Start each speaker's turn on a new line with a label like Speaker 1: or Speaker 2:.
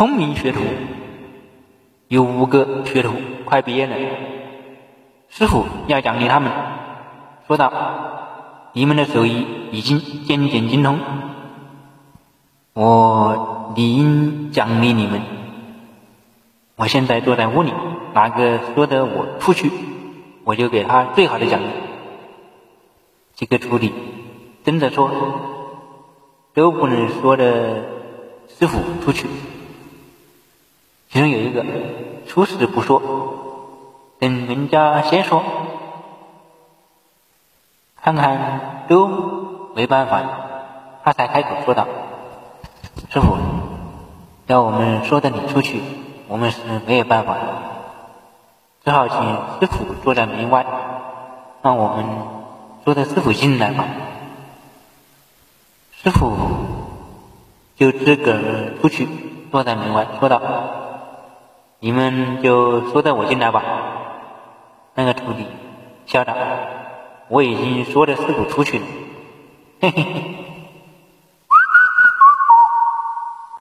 Speaker 1: 聪明学徒，有五个学徒快毕业了，师傅要奖励他们，说道：“你们的手艺已经渐渐精通，我理应奖励你们。我现在坐在屋里，哪个说的我出去，我就给他最好的奖励。”几个徒弟争着说，都不能说的师傅出去。其中有一个出事不说，等人家先说，看看都没办法，他才开口说道：“师傅，要我们说的你出去，我们是没有办法，只好请师傅坐在门外，让我们说的师傅进来吧。”师傅就自个儿出去，坐在门外说道。你们就说带我进来吧。那个徒弟校长：“我已经说着师傅出去了。”嘿嘿嘿。